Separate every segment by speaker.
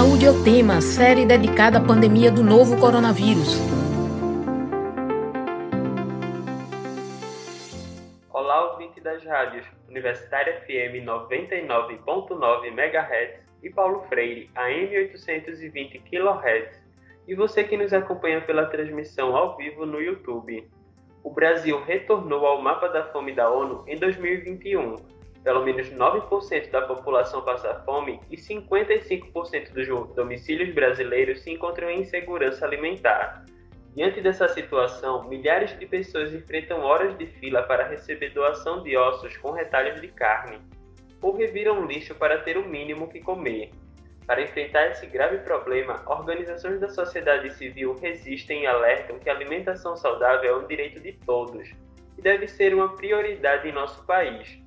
Speaker 1: Saúde é o tema, série dedicada à pandemia do novo coronavírus.
Speaker 2: Olá, ouvinte das rádios Universitária FM 99.9 MHz e Paulo Freire AM 820 kHz. E você que nos acompanha pela transmissão ao vivo no YouTube. O Brasil retornou ao mapa da fome da ONU em 2021 pelo menos 9% da população passa fome e 55% dos domicílios brasileiros se encontram em insegurança alimentar. Diante dessa situação, milhares de pessoas enfrentam horas de fila para receber doação de ossos com retalhos de carne, ou reviram lixo para ter o mínimo que comer. Para enfrentar esse grave problema, organizações da sociedade civil resistem e alertam que a alimentação saudável é um direito de todos e deve ser uma prioridade em nosso país.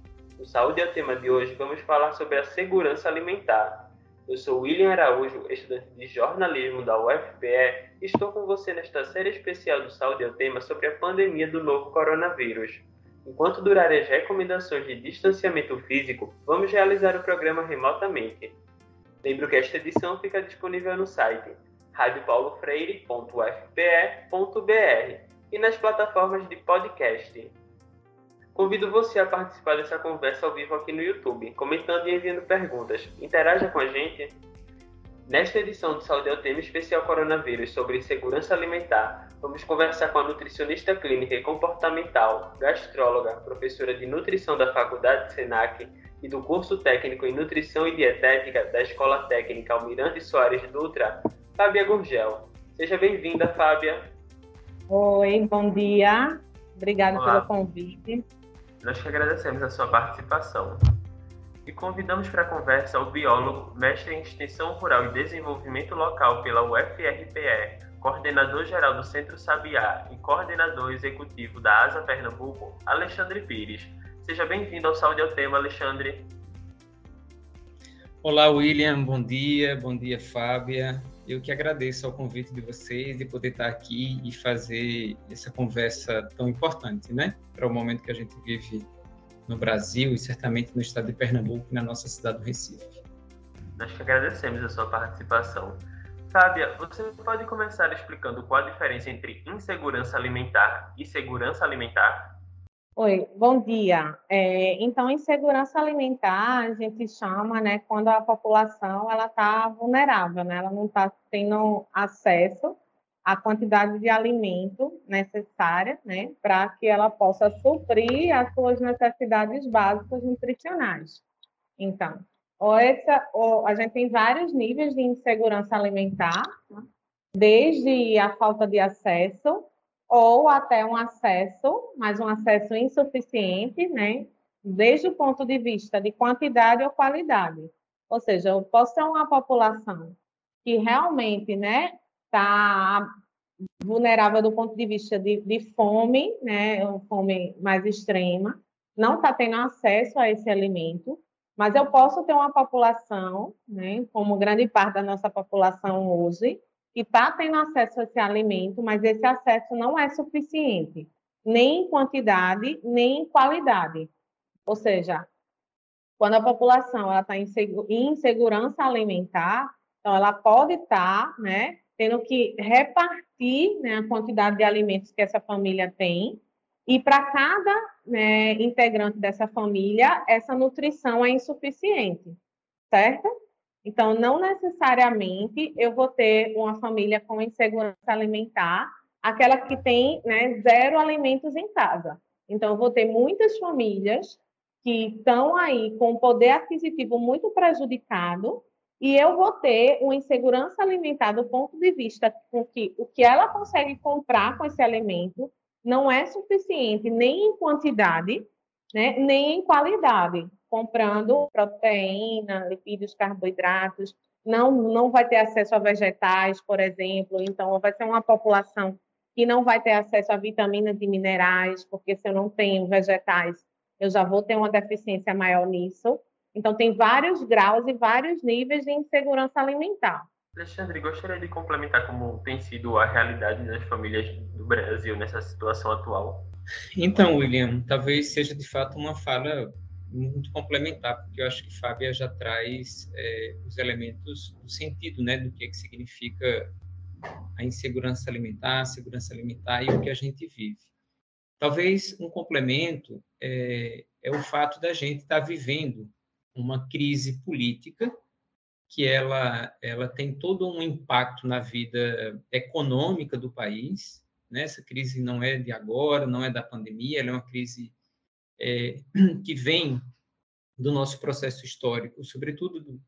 Speaker 2: No Saúde é o tema de hoje, vamos falar sobre a segurança alimentar. Eu sou William Araújo, estudante de jornalismo da UFPE, e estou com você nesta série especial do Saúde é o tema sobre a pandemia do novo coronavírus. Enquanto durarem as recomendações de distanciamento físico, vamos realizar o programa remotamente. Lembro que esta edição fica disponível no site radiopaulofreire.ufpe.br e nas plataformas de podcast. Convido você a participar dessa conversa ao vivo aqui no YouTube, comentando e enviando perguntas. Interaja com a gente. Nesta edição do Saúde ao Tema Especial Coronavírus sobre segurança alimentar, vamos conversar com a nutricionista clínica e comportamental, gastróloga, professora de nutrição da Faculdade Senac e do curso técnico em nutrição e dietética da Escola Técnica Almirante Soares Dutra, Fábia Gurgel. Seja bem-vinda, Fábia.
Speaker 3: Oi, bom dia. Obrigada Olá. pelo convite.
Speaker 2: Nós que agradecemos a sua participação. E convidamos para a conversa o biólogo, mestre em Extensão Rural e Desenvolvimento Local pela UFRPE, coordenador-geral do Centro Sabiá e coordenador executivo da ASA Pernambuco, Alexandre Pires. Seja bem-vindo ao Saúde ao Tema, Alexandre.
Speaker 4: Olá, William. Bom dia. Bom dia, Fábia. Eu que agradeço ao convite de vocês de poder estar aqui e fazer essa conversa tão importante, né? Para o momento que a gente vive no Brasil e certamente no estado de Pernambuco e na nossa cidade do Recife.
Speaker 2: Nós que agradecemos a sua participação. Fábia, você pode começar explicando qual a diferença entre insegurança alimentar e segurança alimentar?
Speaker 3: Oi, bom dia. É, então, insegurança alimentar a gente chama, né, quando a população ela está vulnerável, né, ela não está tendo acesso à quantidade de alimento necessária, né, para que ela possa suprir as suas necessidades básicas nutricionais. Então, ou essa, ou a gente tem vários níveis de insegurança alimentar, tá? desde a falta de acesso ou até um acesso, mas um acesso insuficiente, né? Desde o ponto de vista de quantidade ou qualidade. Ou seja, eu posso ter uma população que realmente, né, está vulnerável do ponto de vista de, de fome, né, uma fome mais extrema, não está tendo acesso a esse alimento, mas eu posso ter uma população, né, como grande parte da nossa população hoje, que está tendo acesso a esse alimento, mas esse acesso não é suficiente, nem em quantidade, nem em qualidade. Ou seja, quando a população está em insegurança alimentar, então ela pode estar tá, né, tendo que repartir né, a quantidade de alimentos que essa família tem, e para cada né, integrante dessa família, essa nutrição é insuficiente, certo? Então, não necessariamente eu vou ter uma família com insegurança alimentar, aquela que tem né, zero alimentos em casa. Então, eu vou ter muitas famílias que estão aí com o poder aquisitivo muito prejudicado e eu vou ter uma insegurança alimentar do ponto de vista com que o que ela consegue comprar com esse alimento não é suficiente nem em quantidade, né, nem em qualidade comprando proteína, lipídios, carboidratos, não, não vai ter acesso a vegetais, por exemplo, então vai ser uma população que não vai ter acesso a vitaminas e minerais, porque se eu não tenho vegetais, eu já vou ter uma deficiência maior nisso. Então, tem vários graus e vários níveis de insegurança alimentar.
Speaker 2: Alexandre, gostaria de complementar como tem sido a realidade das famílias do Brasil nessa situação atual?
Speaker 4: Então, William, talvez seja de fato uma fala muito complementar, porque eu acho que Fábia já traz é, os elementos do sentido, né, do que, é que significa a insegurança alimentar, a segurança alimentar e o que a gente vive. Talvez um complemento é, é o fato da gente estar tá vivendo uma crise política que ela, ela tem todo um impacto na vida econômica do país. Né? Essa crise não é de agora, não é da pandemia, ela é uma crise é, que vem do nosso processo histórico, sobretudo do,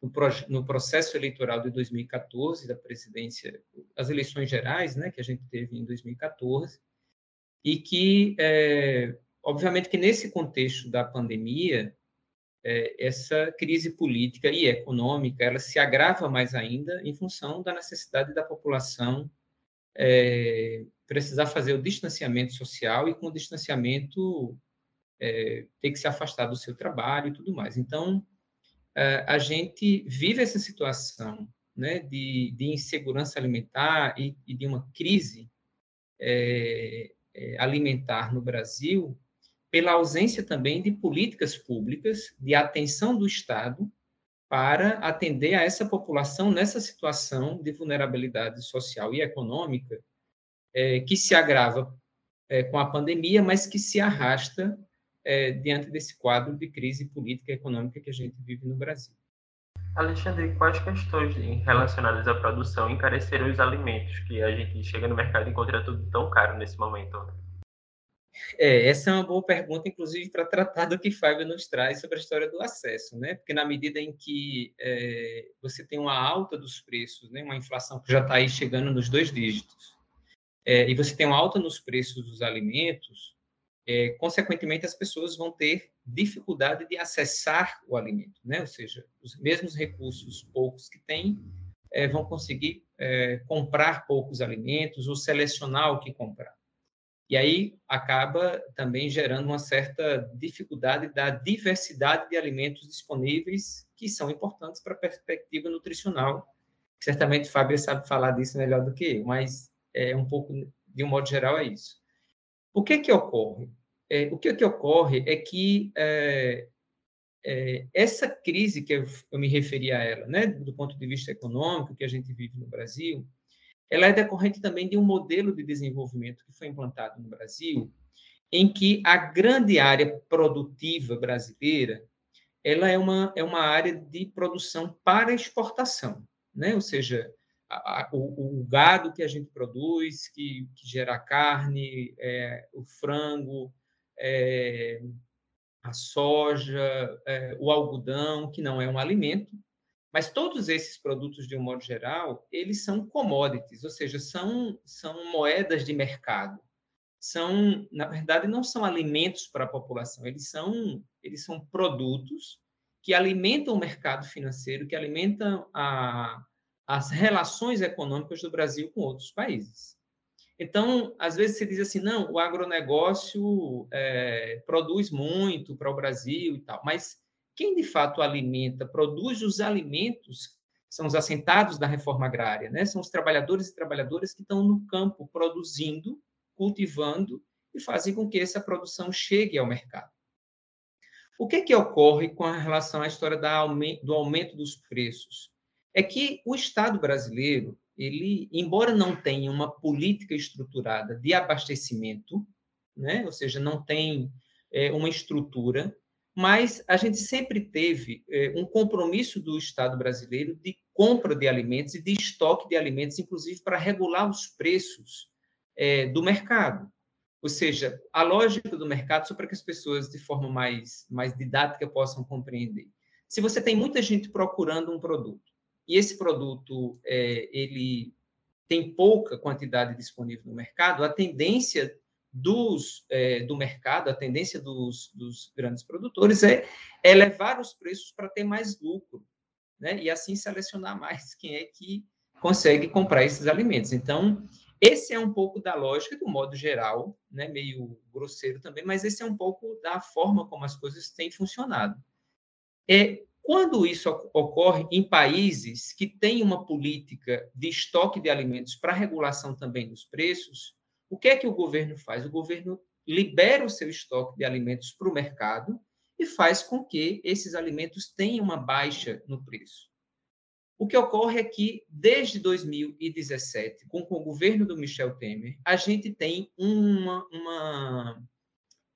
Speaker 4: no, no, processo eleitoral de 2014, da presidência, as eleições gerais, né, que a gente teve em 2014, e que, é, obviamente, que nesse contexto da pandemia, é, essa crise política e econômica ela se agrava mais ainda em função da necessidade da população é, precisar fazer o distanciamento social e com o distanciamento é, ter que se afastar do seu trabalho e tudo mais. Então, é, a gente vive essa situação né, de, de insegurança alimentar e, e, de uma crise é, é alimentar no Brasil pela ausência também de políticas públicas de atenção do Estado para atender a essa população nessa situação de vulnerabilidade social e econômica é, que se agrava é, com a pandemia, mas que se arrasta é, diante desse quadro de crise política e econômica que a gente vive no Brasil.
Speaker 2: Alexandre, quais questões relacionadas à produção encareceram os alimentos que a gente chega no mercado e encontra tudo tão caro nesse momento?
Speaker 4: É, essa é uma boa pergunta, inclusive, para tratar do que Fábio nos traz sobre a história do acesso, né? Porque na medida em que é, você tem uma alta dos preços, né? uma inflação que já está aí chegando nos dois dígitos, é, e você tem uma alta nos preços dos alimentos, é, consequentemente as pessoas vão ter dificuldade de acessar o alimento, né? Ou seja, os mesmos recursos poucos que têm é, vão conseguir é, comprar poucos alimentos ou selecionar o que comprar. E aí acaba também gerando uma certa dificuldade da diversidade de alimentos disponíveis que são importantes para a perspectiva nutricional. Certamente Fábio sabe falar disso melhor do que eu, mas é um pouco, de um modo geral, é isso. O que que ocorre? É, o que que ocorre é que é, é, essa crise que eu, eu, me referi a ela, né, do ponto de vista econômico que a gente vive no Brasil, ela é decorrente também de um modelo de desenvolvimento que foi implantado no Brasil, em que a grande área produtiva brasileira ela é uma, é uma área de produção para exportação, né? ou seja, a, o, o, gado que a gente produz, que, que gera carne, é, o frango, é, a soja, é, o algodão, que não é um alimento, mas todos esses produtos, de um modo geral, eles são commodities, ou seja, são, são moedas de mercado. São, na verdade, não são alimentos para a população, eles são, eles são produtos que alimentam o mercado financeiro, que alimentam a, as relações econômicas do Brasil com outros países. Então, às vezes se diz assim, não, o agronegócio é, produz muito para o Brasil e tal, mas quem de fato alimenta, produz os alimentos, são os assentados da reforma agrária, né? são os trabalhadores e trabalhadoras que estão no campo produzindo, cultivando e fazem com que essa produção chegue ao mercado. O que, que ocorre com relação à história do aumento dos preços? É que o Estado brasileiro, ele, embora não tenha uma política estruturada de abastecimento, né? ou seja, não tem é, uma estrutura, mas a gente sempre teve é, um compromisso do Estado brasileiro de compra de alimentos e de estoque de alimentos, inclusive para regular os preços é, do mercado. Ou seja, a lógica do mercado, só para que as pessoas, de forma mais, mais didática, possam compreender. Se você tem muita gente procurando um produto e esse produto é, ele tem pouca quantidade disponível no mercado, a tendência dos, é, do mercado, a tendência dos, dos grandes produtores é elevar os preços para ter mais lucro, né? E assim selecionar mais quem é que consegue comprar esses alimentos. Então, esse é um pouco da lógica, do modo geral, né? meio grosseiro também, mas esse é um pouco da forma como as coisas têm funcionado. É, quando isso ocorre em países que têm uma política de estoque de alimentos para regulação também dos preços, o que é que o governo faz? O governo libera o seu estoque de alimentos para o mercado e faz com que esses alimentos tenham uma baixa no preço. O que ocorre é que, desde 2017, com, o governo do Michel Temer, a gente tem uma, uma,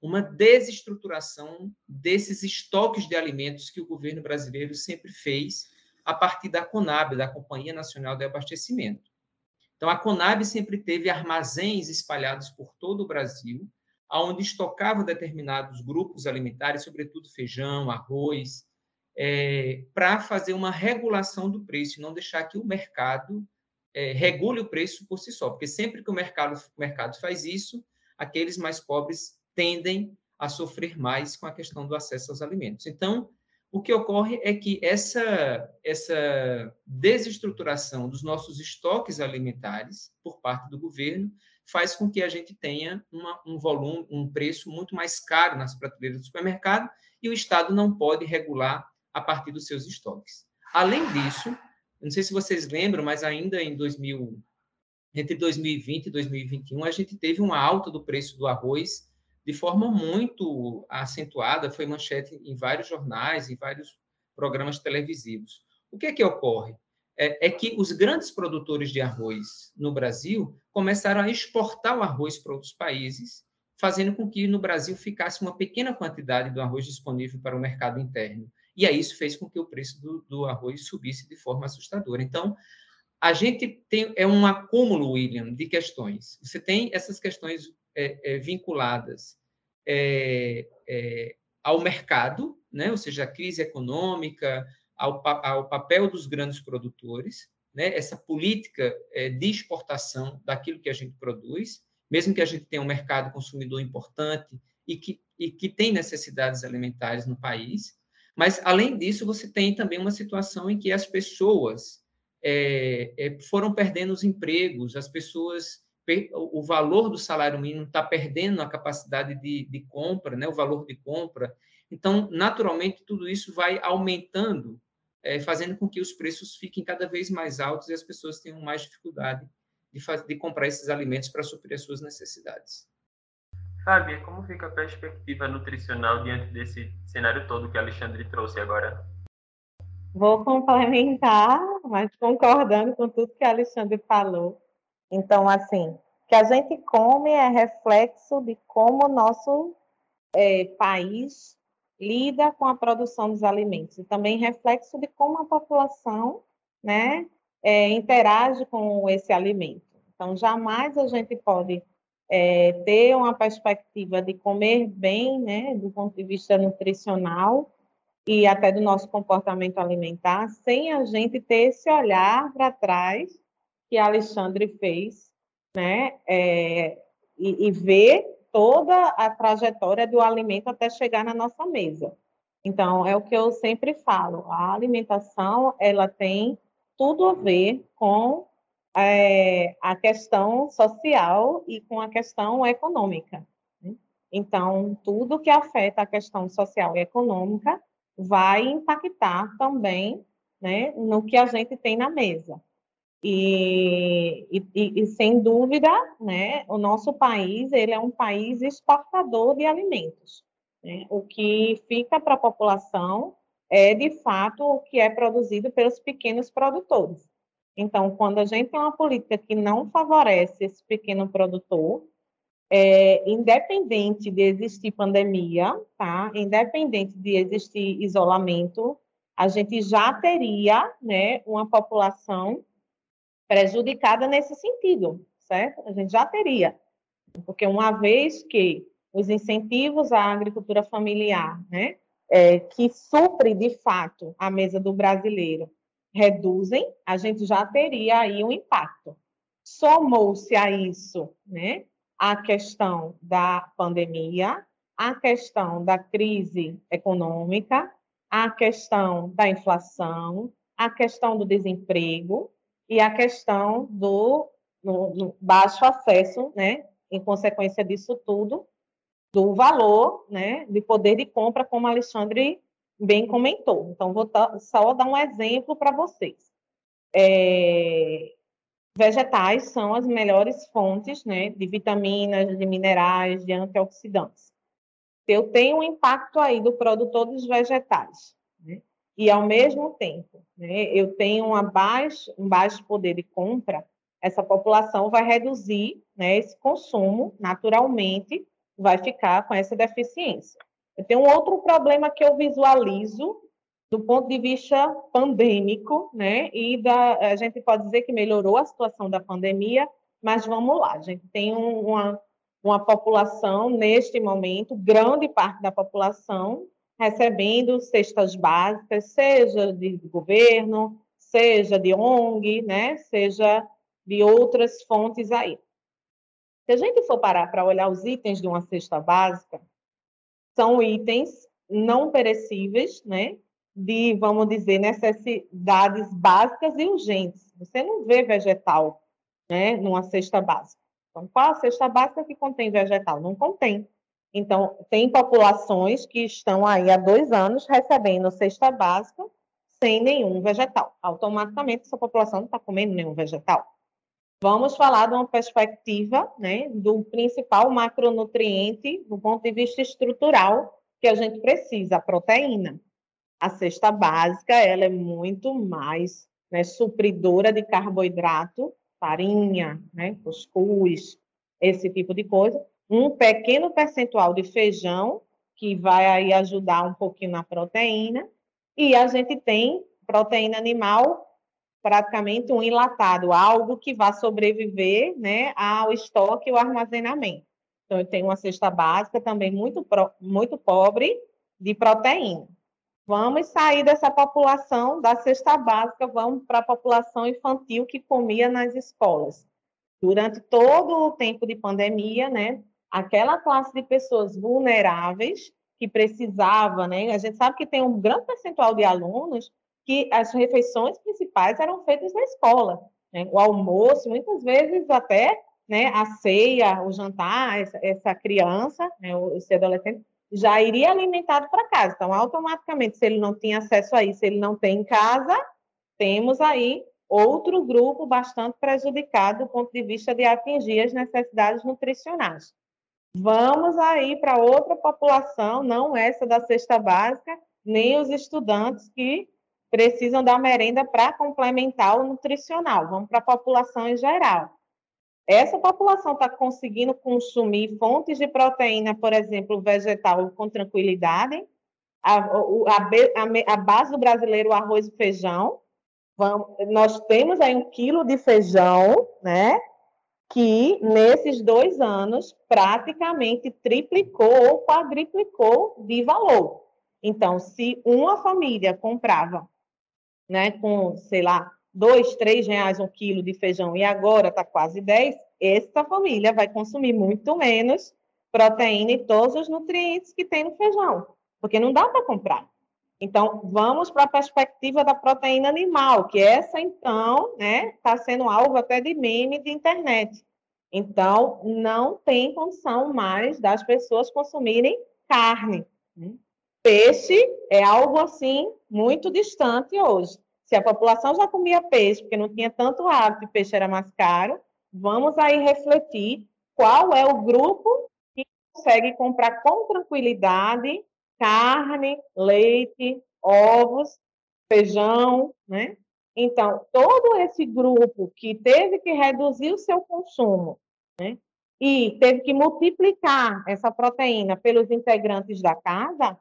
Speaker 4: uma desestruturação desses estoques de alimentos que o governo brasileiro sempre fez a partir da CONAB, da Companhia Nacional de Abastecimento. Então, a CONAB sempre teve armazéns espalhados por todo o Brasil, onde estocava determinados grupos alimentares, sobretudo feijão, arroz, é, para fazer uma regulação do preço e não deixar que o mercado é, regule o preço por si só, porque sempre que o mercado, o mercado faz isso, aqueles mais pobres tendem a sofrer mais com a questão do acesso aos alimentos. Então, o que ocorre é que essa, essa desestruturação dos nossos estoques alimentares por parte do governo faz com que a gente tenha uma, um volume, um preço muito mais caro nas prateleiras do supermercado e o Estado não pode regular a partir dos seus estoques. Além disso, não sei se vocês lembram, mas ainda em 2000, entre 2020 e 2021, a gente teve uma alta do preço do arroz de forma muito acentuada, foi manchete em vários jornais, em vários programas televisivos. O que é que ocorre? É, é, que os grandes produtores de arroz no Brasil começaram a exportar o arroz para outros países, fazendo com que no Brasil ficasse uma pequena quantidade do arroz disponível para o mercado interno. E aí isso fez com que o preço do, do arroz subisse de forma assustadora. Então, a gente tem é um acúmulo, William, de questões. Você tem essas questões é, é, vinculadas é, é, ao mercado, né? ou seja, a crise econômica, ao, ao papel dos grandes produtores, né? essa política de exportação daquilo que a gente produz, mesmo que a gente tenha um mercado consumidor importante e que, e que tem necessidades alimentares no país, mas, além disso, você tem também uma situação em que as pessoas é, é, foram perdendo os empregos, as pessoas o valor do salário mínimo está perdendo a capacidade de, de compra, né, o valor de compra. Então, naturalmente, tudo isso vai aumentando, é, fazendo com que os preços fiquem cada vez mais altos e as pessoas tenham mais dificuldade de, fazer, de comprar esses alimentos para suprir as suas necessidades.
Speaker 2: Fábio, como fica a perspectiva nutricional diante desse cenário todo que Alexandre trouxe agora?
Speaker 3: Vou complementar, mas concordando com tudo que Alexandre falou. Então, assim, o que a gente come é reflexo de como o nosso é, país lida com a produção dos alimentos e também reflexo de como a população, né, é, interage com esse alimento. Então, jamais a gente pode é, ter uma perspectiva de comer bem, né, do ponto de vista nutricional e até do nosso comportamento alimentar, sem a gente ter esse olhar para trás que Alexandre fez, né? É, e, e ver toda a trajetória do alimento até chegar na nossa mesa. Então, é o que eu sempre falo, a alimentação, ela tem tudo a ver com é, a questão social e com a questão econômica. Né? Então, tudo que afeta a questão social e econômica vai impactar também né, no que a gente tem na mesa. E, e, e, sem dúvida, né, o nosso país ele é um país exportador de alimentos. Né? O que fica para a população é, de fato, o que é produzido pelos pequenos produtores. Então, quando a gente tem uma política que não favorece esse pequeno produtor, é, independente de existir pandemia, tá? independente de existir isolamento, a gente já teria né, uma população prejudicada nesse sentido, certo? A gente já teria. Porque uma vez que os incentivos à agricultura familiar, né, é, que supre de fato a mesa do brasileiro, reduzem, a gente já teria aí um impacto. Somou-se a isso, né, a questão da pandemia, a questão da crise econômica, a questão da inflação, a questão do desemprego, e a questão do no, no baixo acesso, né, em consequência disso tudo, do valor, né, de poder de compra, como Alexandre bem comentou. Então, vou só dar um exemplo para vocês. É, vegetais são as melhores fontes né, de vitaminas, de minerais, de antioxidantes. eu tenho um impacto aí do produtor dos vegetais? E ao mesmo tempo né, eu tenho uma baixo, um baixo poder de compra, essa população vai reduzir né, esse consumo naturalmente, vai ficar com essa deficiência. Eu tenho um outro problema que eu visualizo do ponto de vista pandêmico, né? E da, a gente pode dizer que melhorou a situação da pandemia, mas vamos lá, a gente tem uma, uma população, neste momento, grande parte da população recebendo cestas básicas, seja de governo, seja de ONG, né? seja de outras fontes aí. Se a gente for parar para olhar os itens de uma cesta básica, são itens não perecíveis, né? de, vamos dizer, necessidades básicas e urgentes. Você não vê vegetal né, numa cesta básica. Então, qual a cesta básica que contém vegetal? Não contém. Então, tem populações que estão aí há dois anos recebendo cesta básica sem nenhum vegetal. Automaticamente, essa população não está comendo nenhum vegetal. Vamos falar de uma perspectiva né, do principal macronutriente do ponto de vista estrutural que a gente precisa, a proteína. A cesta básica ela é muito mais né, supridora de carboidrato, farinha, né, cuscuz, esse tipo de coisa, um pequeno percentual de feijão, que vai aí ajudar um pouquinho na proteína, e a gente tem proteína animal, praticamente um enlatado, algo que vai sobreviver né, ao estoque e ao armazenamento. Então, eu tenho uma cesta básica também muito, muito pobre de proteína. Vamos sair dessa população da cesta básica, vamos para a população infantil que comia nas escolas. Durante todo o tempo de pandemia, né, aquela classe de pessoas vulneráveis que precisava, né? A gente sabe que tem um grande percentual de alunos que as refeições principais eram feitas na escola, né? O almoço, muitas vezes até, né, a ceia, o jantar, essa, essa criança, né, esse adolescente já iria alimentado para casa. Então, automaticamente, se ele não tinha acesso a isso, ele não tem em casa, temos aí outro grupo bastante prejudicado do ponto de vista de atingir as necessidades nutricionais. Vamos aí para outra população, não essa da cesta básica, nem os estudantes que precisam da merenda para complementar o nutricional. Vamos para a população em geral. Essa população está conseguindo consumir fontes de proteína, por exemplo, vegetal, com tranquilidade. A, a, a base do brasileiro, arroz e feijão. Vamos, nós temos aí um quilo de feijão, né? Que nesses dois anos praticamente triplicou ou quadriplicou de valor. Então, se uma família comprava, né, com, sei lá, dois, três reais um quilo de feijão e agora está quase dez, essa família vai consumir muito menos proteína e todos os nutrientes que tem no feijão, porque não dá para comprar. Então, vamos para a perspectiva da proteína animal, que essa, então, né, está sendo alvo até de meme de internet. Então, não tem condição mais das pessoas consumirem carne. Peixe é algo, assim, muito distante hoje. Se a população já comia peixe, porque não tinha tanto hábito e peixe era mais caro, vamos aí refletir qual é o grupo que consegue comprar com tranquilidade carne, leite, ovos, feijão, né? Então, todo esse grupo que teve que reduzir o seu consumo, né? E teve que multiplicar essa proteína pelos integrantes da casa,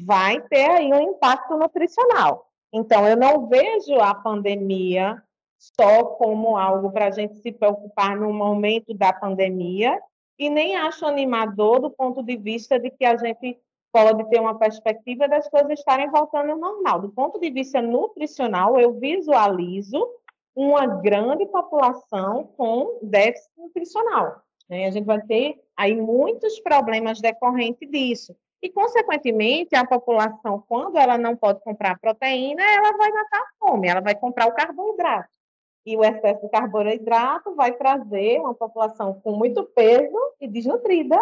Speaker 3: vai ter aí um impacto nutricional. Então, eu não vejo a pandemia só como algo para a gente se preocupar no momento da pandemia, e nem acho animador do ponto de vista de que a gente pode ter uma perspectiva das coisas estarem voltando ao normal. Do ponto de vista nutricional, eu visualizo uma grande população com déficit nutricional. Né? A gente vai ter aí muitos problemas decorrentes disso. E, consequentemente, a população, quando ela não pode comprar proteína, ela vai matar a fome, ela vai comprar o carboidrato. E o excesso de carboidrato vai trazer uma população com muito peso e desnutrida,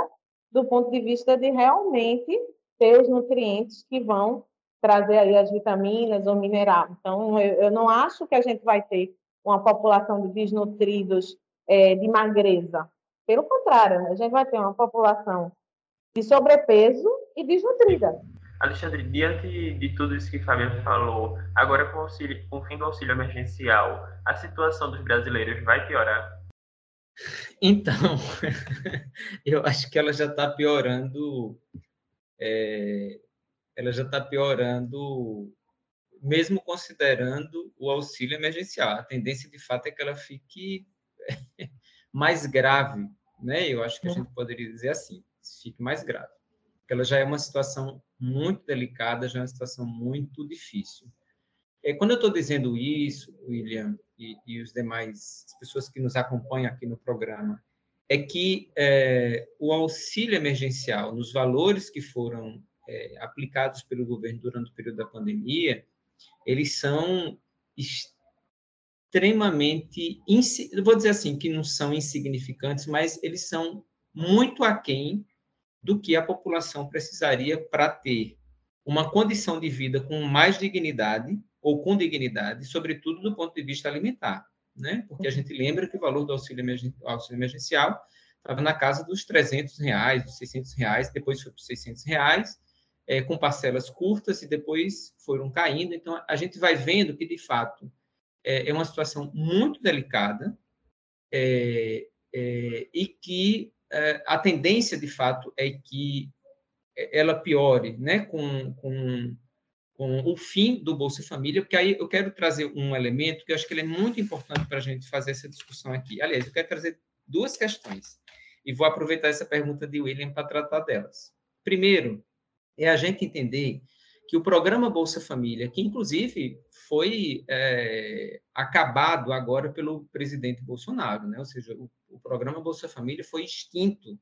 Speaker 3: do ponto de vista de realmente ter os nutrientes que vão trazer aí as vitaminas ou mineral. Então, eu, eu não acho que a gente vai ter uma população de desnutridos é, de magreza. Pelo contrário, a gente vai ter uma população de sobrepeso e desnutrida.
Speaker 2: Alexandre, diante de tudo isso que Fabiana falou, agora com auxílio, com o fim do auxílio emergencial, a situação dos brasileiros vai piorar?
Speaker 4: Então, eu acho que ela já está piorando, é, ela já está piorando, mesmo considerando o auxílio emergencial. A tendência, de fato, é que ela fique mais grave, né? Eu acho que a gente poderia dizer assim, fique mais grave. Porque ela já é uma situação muito delicada, já é uma situação muito difícil. É, quando eu estou dizendo isso, William e, e, os demais pessoas que nos acompanham aqui no programa, é que é, o auxílio emergencial, nos valores que foram é, aplicados pelo governo durante o período da pandemia, eles são extremamente, vou dizer assim, que não são insignificantes, mas eles são muito aquém do que a população precisaria para ter uma condição de vida com mais dignidade ou com dignidade, sobretudo do ponto de vista alimentar, né? Porque a gente lembra que o valor do auxílio, emergencial estava na casa dos 300 reais, dos 600 reais, depois foi para 600 reais, é, com parcelas curtas e depois foram caindo. Então, a gente vai vendo que, de fato, é, é uma situação muito delicada é, é e que é, a tendência, de fato, é que ela piore né, com, com, com o fim do Bolsa Família, porque aí eu quero trazer um elemento que eu acho que ele é muito importante para a gente fazer essa discussão aqui. Aliás, eu quero trazer duas questões e vou aproveitar essa pergunta de William para tratar delas. Primeiro, é a gente entender que o programa Bolsa Família, que inclusive foi é, acabado agora pelo presidente Bolsonaro, né? ou seja, o o programa Bolsa Família foi extinto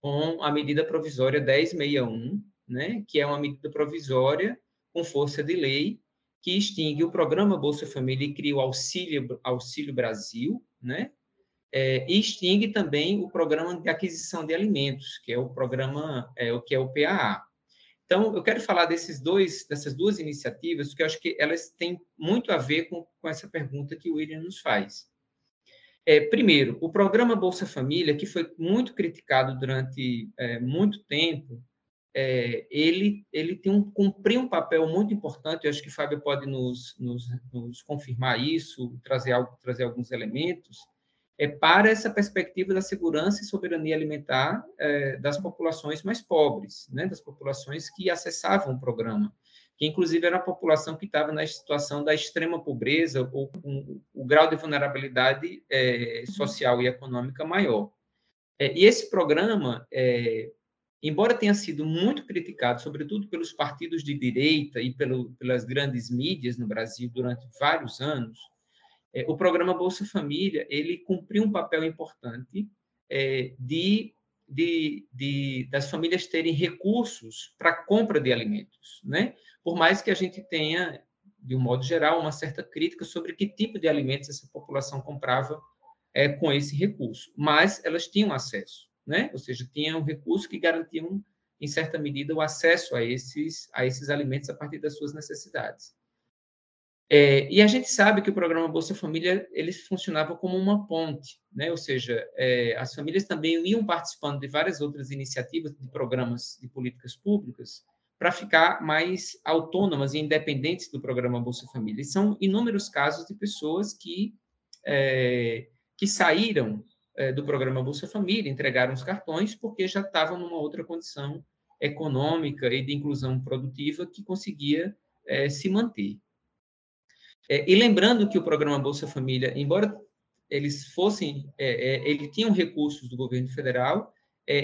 Speaker 4: com a medida provisória 1061, né, que é uma medida provisória com força de lei que extingue o programa Bolsa Família e cria o Auxílio, Auxílio Brasil, né, é, e extingue também o programa de aquisição de alimentos, que é o programa, é, o que é o PAA. Então, eu quero falar desses dois, dessas duas iniciativas, porque eu acho que elas têm muito a ver com, com essa pergunta que o William nos faz. É, primeiro, o programa Bolsa Família, que foi muito criticado durante é, muito tempo, é, ele, ele tem um, cumpriu um papel muito importante, eu acho que o Fábio pode nos, nos, nos confirmar isso, trazer, algo, trazer alguns elementos, é, para essa perspectiva da segurança e soberania alimentar é, das populações mais pobres, né, das populações que acessavam o programa que inclusive era a população que estava na situação da extrema pobreza ou com o grau de vulnerabilidade é, social e econômica maior. É, e esse programa, é, embora tenha sido muito criticado, sobretudo pelos partidos de direita e pelo, pelas grandes mídias no Brasil durante vários anos, é, o programa Bolsa Família ele cumpriu um papel importante é, de de, de, das famílias terem recursos para compra de alimentos, né? por mais que a gente tenha, de um modo geral, uma certa crítica sobre que tipo de alimentos essa população comprava é, com esse recurso. Mas elas tinham acesso, né? ou seja, tinham recursos que garantiam, em certa medida, o acesso a esses, a esses alimentos a partir das suas necessidades. É, e a gente sabe que o programa Bolsa Família ele funcionava como uma ponte, né? ou seja, é, as famílias também iam participando de várias outras iniciativas de programas de políticas públicas para ficar mais autônomas e independentes do programa Bolsa Família. E são inúmeros casos de pessoas que, é, que saíram do programa Bolsa Família, entregaram os cartões porque já estavam numa outra condição econômica e de inclusão produtiva que conseguia é, se manter. É, e lembrando que o programa Bolsa Família, embora eles fossem, é, ele tinham recursos do governo federal,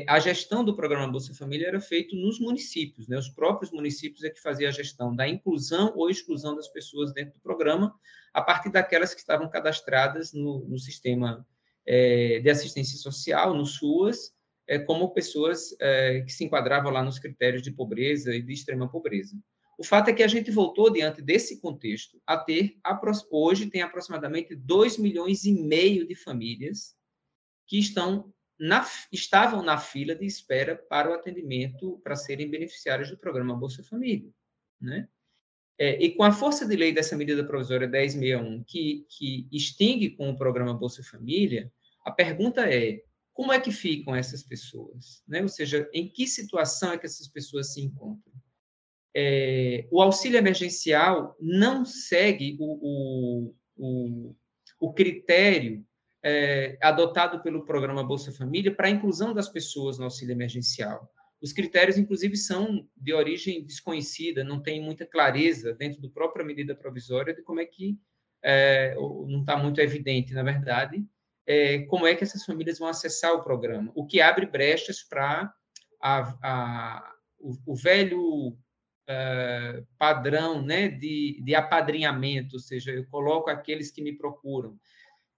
Speaker 4: a gestão do programa Bolsa Família era feita nos municípios, né? Os próprios municípios é que faziam a gestão da inclusão ou exclusão das pessoas dentro do programa, a partir daquelas que estavam cadastradas no, no sistema é, de assistência social, no SUAS, é, como pessoas é, que se enquadravam lá nos critérios de pobreza e de extrema pobreza. O fato é que a gente voltou, diante desse contexto, a ter, hoje tem aproximadamente 2 milhões e meio de famílias que estão na, estavam na fila de espera para o atendimento, para serem beneficiários do programa Bolsa Família. Né? É, e com a força de lei dessa medida provisória 1061, que, que extingue com o programa Bolsa Família, a pergunta é como é que ficam essas pessoas? Né? Ou seja, em que situação é que essas pessoas se encontram? É, o auxílio emergencial não segue o, o, o, o critério é, adotado pelo programa Bolsa Família para a inclusão das pessoas no auxílio emergencial. Os critérios, inclusive, são de origem desconhecida, não tem muita clareza dentro do própria medida provisória de como é que, é, não está muito evidente, na verdade, é, como é que essas famílias vão acessar o programa, o que abre brechas para o, o, velho uh, padrão né, de, de apadrinhamento, ou seja, eu coloco aqueles que me procuram.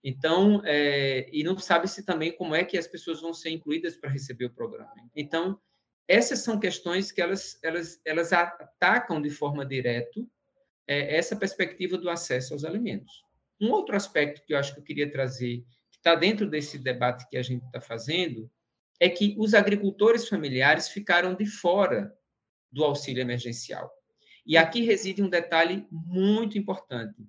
Speaker 4: Então, é, e não sabe-se também como é que as pessoas vão ser incluídas para receber o programa. Então, essas são questões que elas, elas, elas atacam de forma direta é, essa perspectiva do acesso aos alimentos. Um outro aspecto que eu acho que eu queria trazer, está dentro desse debate que a gente está fazendo, é que os agricultores familiares ficaram de fora do auxílio emergencial. E aqui reside um detalhe muito importante.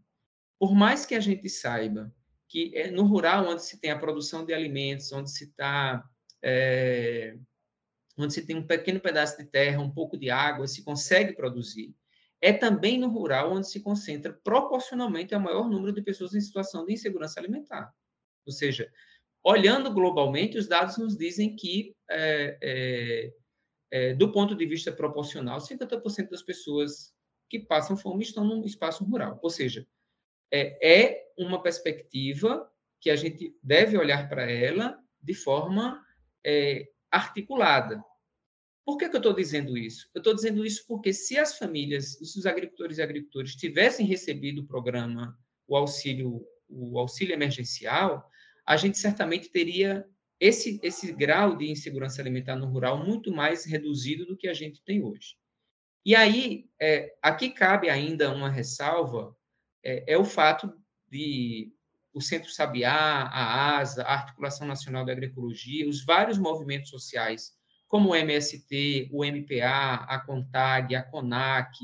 Speaker 4: Por mais que a gente saiba que é no rural onde se tem a produção de alimentos, onde se está é, onde se tem um pequeno pedaço de terra, um pouco de água, se consegue produzir. É também no rural onde se concentra proporcionalmente o maior número de pessoas em situação de insegurança alimentar. Ou seja, olhando globalmente, os dados nos dizem que, é, é, é, do ponto de vista proporcional, 50% das pessoas que passam fome estão no espaço rural. Ou seja, é, é uma perspectiva que a gente deve olhar para ela de forma é, articulada. Por que, que eu estou dizendo isso? Eu estou dizendo isso porque se as famílias, se os agricultores e agricultores tivessem recebido o programa, o auxílio, o auxílio emergencial, a gente certamente teria esse, esse grau de insegurança alimentar no rural muito mais reduzido do que a gente tem hoje. E aí, é, aqui cabe ainda uma ressalva, é, é o fato de o Centro Sabiá, a ASA, a Articulação Nacional da Agroecologia, os vários movimentos sociais, como o MST, o MPA, a CONTAG, a CONAC,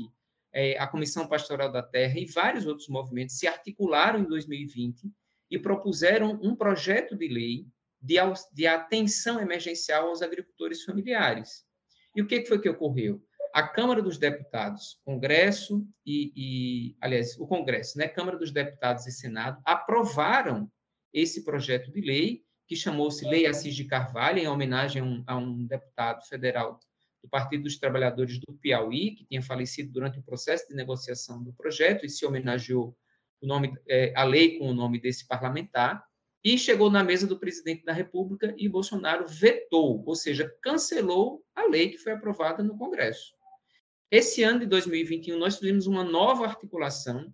Speaker 4: a Comissão Pastoral da Terra e vários outros movimentos se articularam em 2020 e propuseram um projeto de lei de, de atenção emergencial aos agricultores familiares. E o que foi que ocorreu? a Câmara dos Deputados, Congresso e, e, aliás, o Congresso, né, Câmara dos Deputados e Senado aprovaram esse projeto de lei que chamou-se Lei Assis de Carvalho, em homenagem a um, a um, deputado federal do Partido dos Trabalhadores do Piauí, que tinha falecido durante o processo de negociação do projeto e se homenageou o nome, é, a lei com o nome desse parlamentar, e chegou na mesa do presidente da República e Bolsonaro vetou, ou seja, cancelou a lei que foi aprovada no Congresso. Esse ano de 2021, nós tivemos uma nova articulação.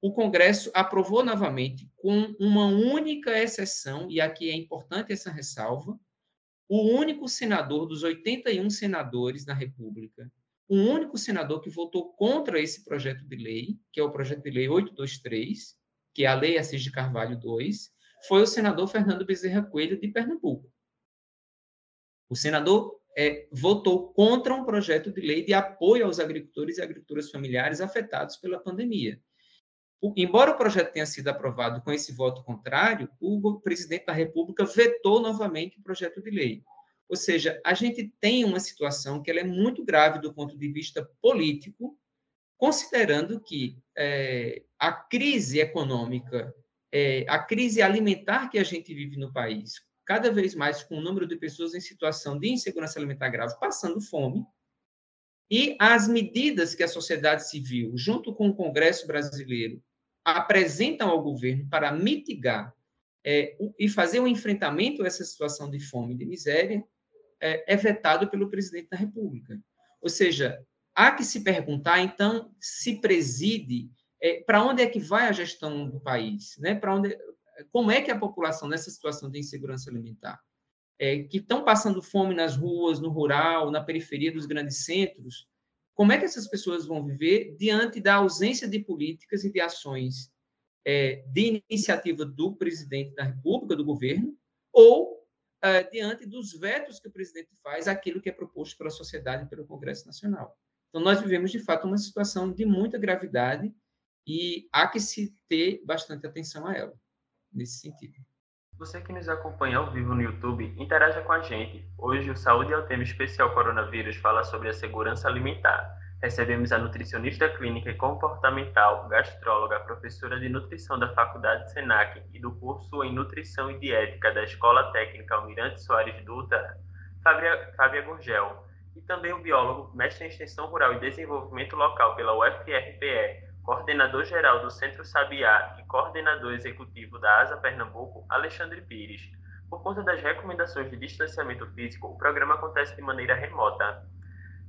Speaker 4: O Congresso aprovou novamente, com uma única exceção, e aqui é importante essa ressalva: o único senador dos 81 senadores da República, o único senador que votou contra esse projeto de lei, que é o projeto de lei 823, que é a Lei Assis de Carvalho II, foi o senador Fernando Bezerra Coelho, de Pernambuco. O senador é, votou contra um projeto de lei de apoio aos agricultores e agricultoras familiares afetados pela pandemia. Embora o projeto tenha sido aprovado com esse voto contrário, o presidente da República vetou novamente o projeto de lei. Ou seja, a gente tem uma situação que ela é muito grave do ponto de vista político, considerando que é, a crise econômica, é, a crise alimentar que a gente vive no país, cada vez mais com o número de pessoas em situação de insegurança alimentar grave passando fome, e as medidas que a sociedade civil, junto com o Congresso brasileiro, apresentam ao governo para mitigar é, e fazer um enfrentamento a essa situação de fome e de miséria, é, é vetado pelo presidente da República. Ou seja, há que se perguntar, então, se preside é, para onde é que vai a gestão do país, né? Para onde como é que a população nessa situação de insegurança alimentar, é, que estão passando fome nas ruas, no rural, na periferia dos grandes centros, como é que essas pessoas vão viver diante da ausência de políticas e de ações é, de iniciativa do presidente da República, do governo, ou é, diante dos vetos que o presidente faz àquilo que é proposto pela sociedade e pelo Congresso Nacional. Então, nós vivemos, de fato, uma situação de muita gravidade e há que se ter bastante atenção a ela nesse sentido.
Speaker 2: Você que nos acompanha ao vivo no YouTube, interaja com a gente. Hoje o Saúde ao Tema Especial Coronavírus fala sobre a segurança alimentar. Recebemos a nutricionista clínica e comportamental, gastróloga, professora de nutrição da Faculdade Senac e do curso em Nutrição e Diética da Escola Técnica Almirante Soares Dutra, Fábia, Fábia Gurgel, e também o biólogo, mestre em Extensão Rural e Desenvolvimento Local pela UFRPE, coordenador-geral do Centro Sabiá e coordenador executivo da ASA Pernambuco, Alexandre Pires. Por conta das recomendações de distanciamento físico, o programa acontece de maneira remota.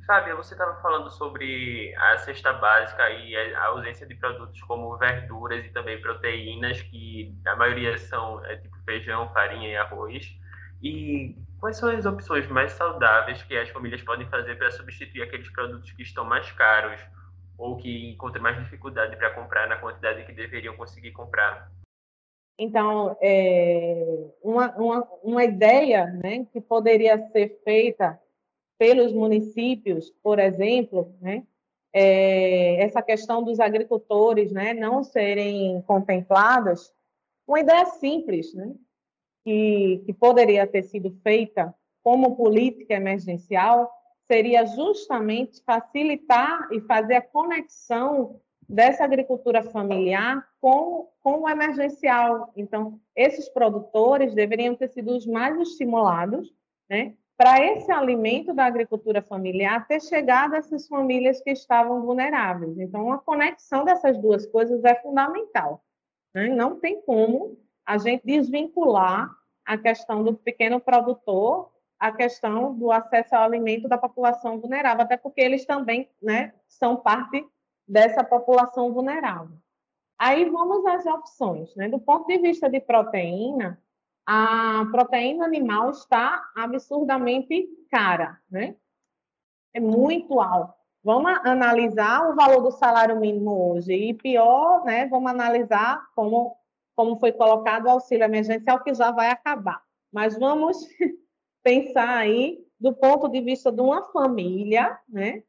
Speaker 2: Fábio, você estava falando sobre a cesta básica e a ausência de produtos como verduras e também proteínas, que a maioria são é, tipo feijão, farinha e arroz. E quais são as opções mais saudáveis que as famílias podem fazer para substituir aqueles produtos que estão mais caros ou que encontram mais dificuldade para comprar na quantidade que deveriam conseguir comprar?
Speaker 3: Então, é, uma, uma, uma ideia né, que poderia ser feita pelos municípios, por exemplo, né, é, essa questão dos agricultores né, não serem contemplados, uma ideia simples, né, que, que poderia ter sido feita como política emergencial, seria justamente facilitar e fazer a conexão dessa agricultura familiar com, com o emergencial. Então, esses produtores deveriam ter sido os mais estimulados, né, para esse alimento da agricultura familiar ter chegado a essas famílias que estavam vulneráveis. Então, a conexão dessas duas coisas é fundamental. Né? Não tem como a gente desvincular a questão do pequeno produtor a questão do acesso ao alimento da população vulnerável, até porque eles também né, são parte dessa população vulnerável. Aí vamos às opções. Né? Do ponto de vista de proteína, a proteína animal está absurdamente cara, né? É muito alto. Vamos analisar o valor do salário mínimo hoje e pior, né? Vamos analisar como como foi colocado o auxílio emergencial que já vai acabar. Mas vamos pensar aí do ponto de vista de uma família, né?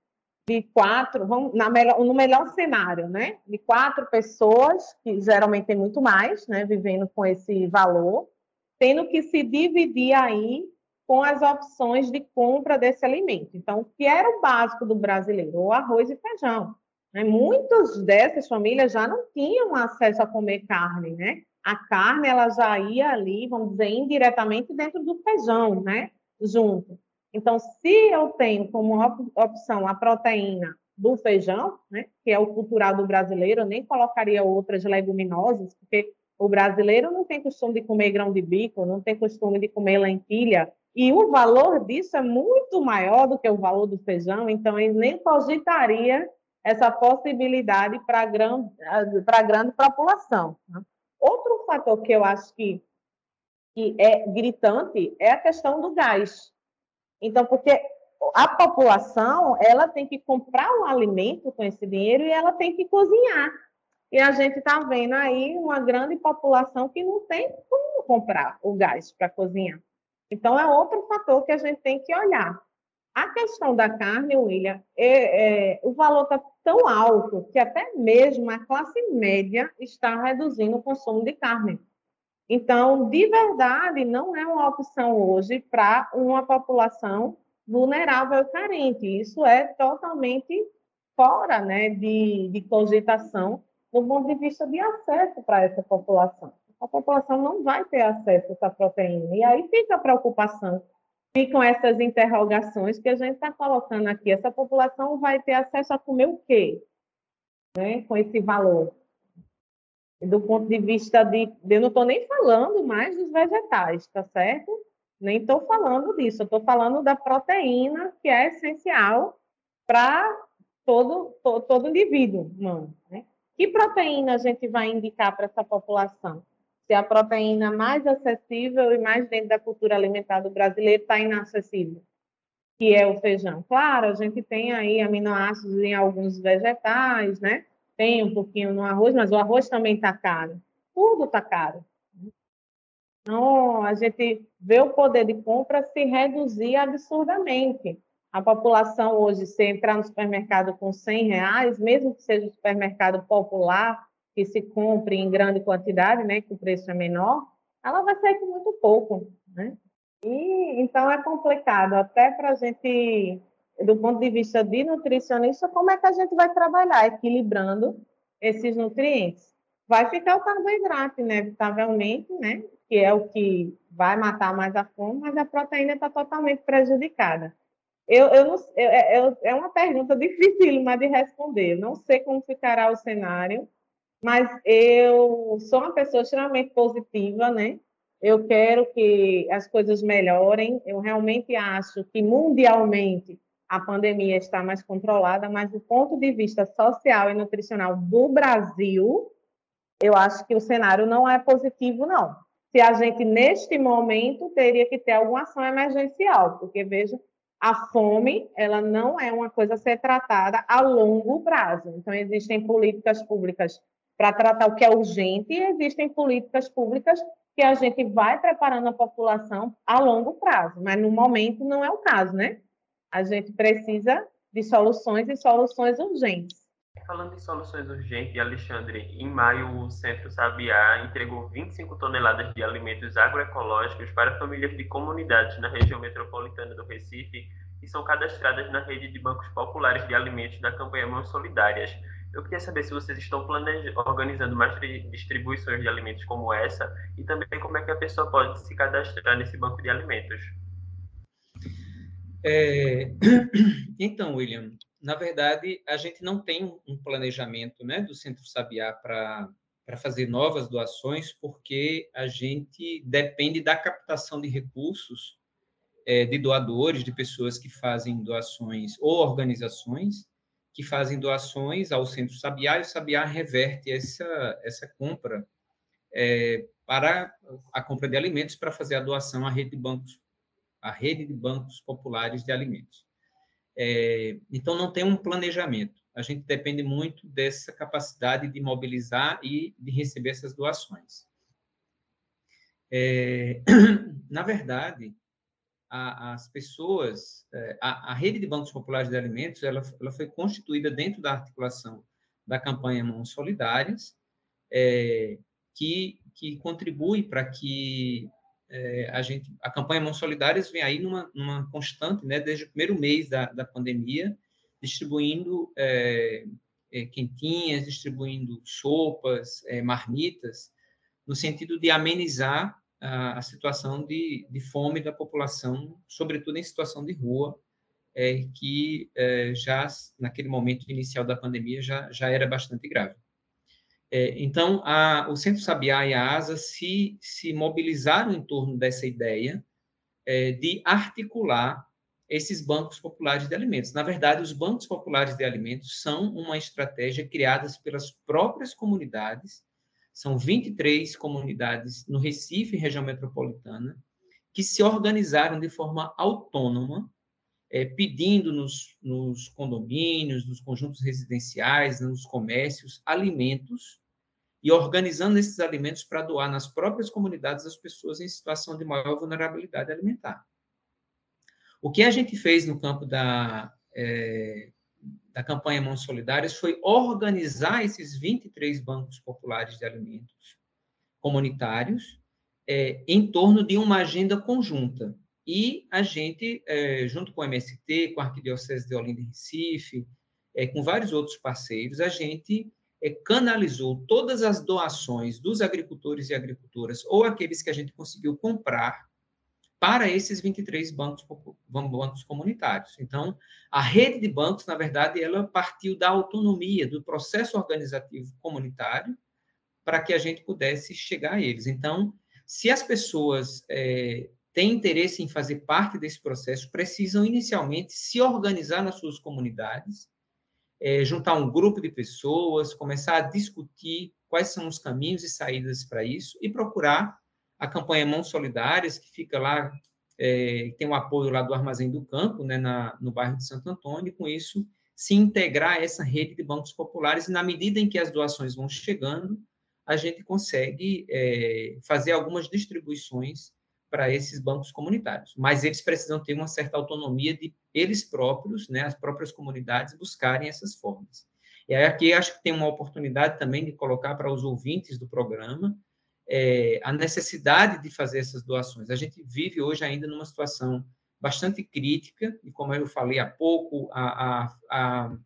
Speaker 3: De quatro, vamos, na melhor, no melhor cenário, né? De quatro pessoas, que geralmente tem muito mais, né? Vivendo com esse valor, tendo que se dividir aí com as opções de compra desse alimento. Então, o que era o básico do brasileiro? O arroz e feijão. Né? Muitas dessas famílias já não tinham acesso a comer carne, né? A carne, ela já ia ali, vamos dizer, indiretamente dentro do feijão, né? Junto. Então, se eu tenho como opção a proteína do feijão, né, que é o cultural do brasileiro, eu nem colocaria outras leguminosas, porque o brasileiro não tem costume de comer grão de bico, não tem costume de comer lentilha, e o valor disso é muito maior do que o valor do feijão, então ele nem cogitaria essa possibilidade para a grande população. Né? Outro fator que eu acho que, que é gritante é a questão do gás. Então, porque a população ela tem que comprar um alimento com esse dinheiro e ela tem que cozinhar. E a gente está vendo aí uma grande população que não tem como comprar o gás para cozinhar. Então, é outro fator que a gente tem que olhar. A questão da carne, William, é, é, o valor está tão alto que até mesmo a classe média está reduzindo o consumo de carne. Então, de verdade, não é uma opção hoje para uma população vulnerável e carente. Isso é totalmente fora né, de, de cogitação do ponto de vista de acesso para essa população. A população não vai ter acesso a essa proteína. E aí fica a preocupação ficam essas interrogações que a gente está colocando aqui. Essa população vai ter acesso a comer o quê? Né? Com esse valor. Do ponto de vista de. Eu não estou nem falando mais dos vegetais, tá certo? Nem estou falando disso. Estou falando da proteína, que é essencial para todo, todo, todo indivíduo humano. Né? Que proteína a gente vai indicar para essa população? Se a proteína mais acessível e mais dentro da cultura alimentar do brasileiro está inacessível, que é o feijão. Claro, a gente tem aí aminoácidos em alguns vegetais, né? Tem um pouquinho no arroz, mas o arroz também está caro. Tudo está caro. Então, a gente vê o poder de compra se reduzir absurdamente. A população hoje, se entrar no supermercado com 100 reais, mesmo que seja um supermercado popular, que se compre em grande quantidade, né, que o preço é menor, ela vai sair com muito pouco, né? E então é complicado até para a gente, do ponto de vista de nutricionista, como é que a gente vai trabalhar equilibrando esses nutrientes? Vai ficar o carboidrato, inevitavelmente, né? Que é o que vai matar mais a fome, mas a proteína está totalmente prejudicada. Eu, eu não, eu, eu, é uma pergunta difícil de responder. Não sei como ficará o cenário, mas eu sou uma pessoa extremamente positiva, né? Eu quero que as coisas melhorem. Eu realmente acho que mundialmente a pandemia está mais controlada, mas do ponto de vista social e nutricional do Brasil, eu acho que o cenário não é positivo, não. Se a gente, neste momento, teria que ter alguma ação emergencial, porque, veja, a fome, ela não é uma coisa a ser tratada a longo prazo. Então, existem políticas públicas para tratar o que é urgente e existem políticas públicas que a gente vai preparando a população a longo prazo, mas no momento não é o caso, né? A gente precisa de soluções e soluções urgentes.
Speaker 2: Falando em soluções urgentes, Alexandre, em maio o Centro Sabiá entregou 25 toneladas de alimentos agroecológicos para famílias de comunidades na região metropolitana do Recife que são cadastradas na rede de bancos populares de alimentos da campanha Mãos Solidárias. Eu queria saber se vocês estão planejando, organizando mais distribuições de alimentos como essa e também como é que a pessoa pode se cadastrar nesse banco de alimentos.
Speaker 4: É... Então, William, na verdade, a gente não tem um planejamento né, do Centro Sabiá para fazer novas doações, porque a gente depende da captação de recursos é, de doadores, de pessoas que fazem doações ou organizações que fazem doações ao Centro Sabiá, e o Sabiá reverte essa, essa compra é, para a compra de alimentos para fazer a doação à rede de bancos, à rede de bancos populares de alimentos. É, então, não tem um planejamento. A gente depende muito dessa capacidade de mobilizar e de receber essas doações. É, na verdade, a, as pessoas, é, a, a, rede de bancos populares de alimentos, ela, ela foi constituída dentro da articulação da campanha Mãos Solidárias, é, que, que contribui para que é, a gente, a campanha Mãos Solidárias vem aí numa, numa constante, né, desde o primeiro mês da, da pandemia, distribuindo é, é, quentinhas, distribuindo sopas, é, marmitas, no sentido de amenizar a, situação de, de, fome da população, sobretudo em situação de rua, é, que é, já naquele momento inicial da pandemia já, já era bastante grave. É, então, a, o Centro Sabiá e a ASA se, se mobilizaram em torno dessa ideia é, de articular esses bancos populares de alimentos. Na verdade, os bancos populares de alimentos são uma estratégia criada pelas próprias comunidades, são 23 comunidades no Recife, região metropolitana, que se organizaram de forma autônoma, é, pedindo nos, nos condomínios, nos conjuntos residenciais, nos comércios, alimentos e organizando esses alimentos para doar nas próprias comunidades as pessoas em situação de maior vulnerabilidade alimentar. O que a gente fez no campo da, é, da campanha Mãos Solidárias foi organizar esses 23 bancos populares de alimentos comunitários é, em torno de uma agenda conjunta. E a gente, é, junto com o MST, com a Arquidiocese de Olinda e Recife, é, com vários outros parceiros, a gente é, canalizou todas as doações dos agricultores e agricultoras, ou aqueles que a gente conseguiu comprar, para esses 23 bancos, bancos comunitários. Então, a rede de bancos, na verdade, ela partiu da autonomia, do processo organizativo comunitário, para que a gente pudesse chegar a eles. Então, se as pessoas é, têm interesse em fazer parte desse processo, precisam inicialmente se organizar nas suas comunidades, é, juntar um grupo de pessoas, começar a discutir quais são os caminhos e saídas para isso e procurar a campanha Mãos Solidárias, que fica lá, é, tem o apoio lá do Armazém do Campo, né, na, no bairro de Santo Antônio, e com isso se integrar a essa rede de bancos populares, e na medida em que as doações vão chegando, a gente consegue é, fazer algumas distribuições para esses bancos comunitários. Mas eles precisam ter uma certa autonomia de eles próprios, né, as próprias comunidades, buscarem essas formas. E aqui acho que tem uma oportunidade também de colocar para os ouvintes do programa é, a necessidade de fazer essas doações. A gente vive hoje ainda numa situação bastante crítica, e como eu falei há pouco, a, a, a,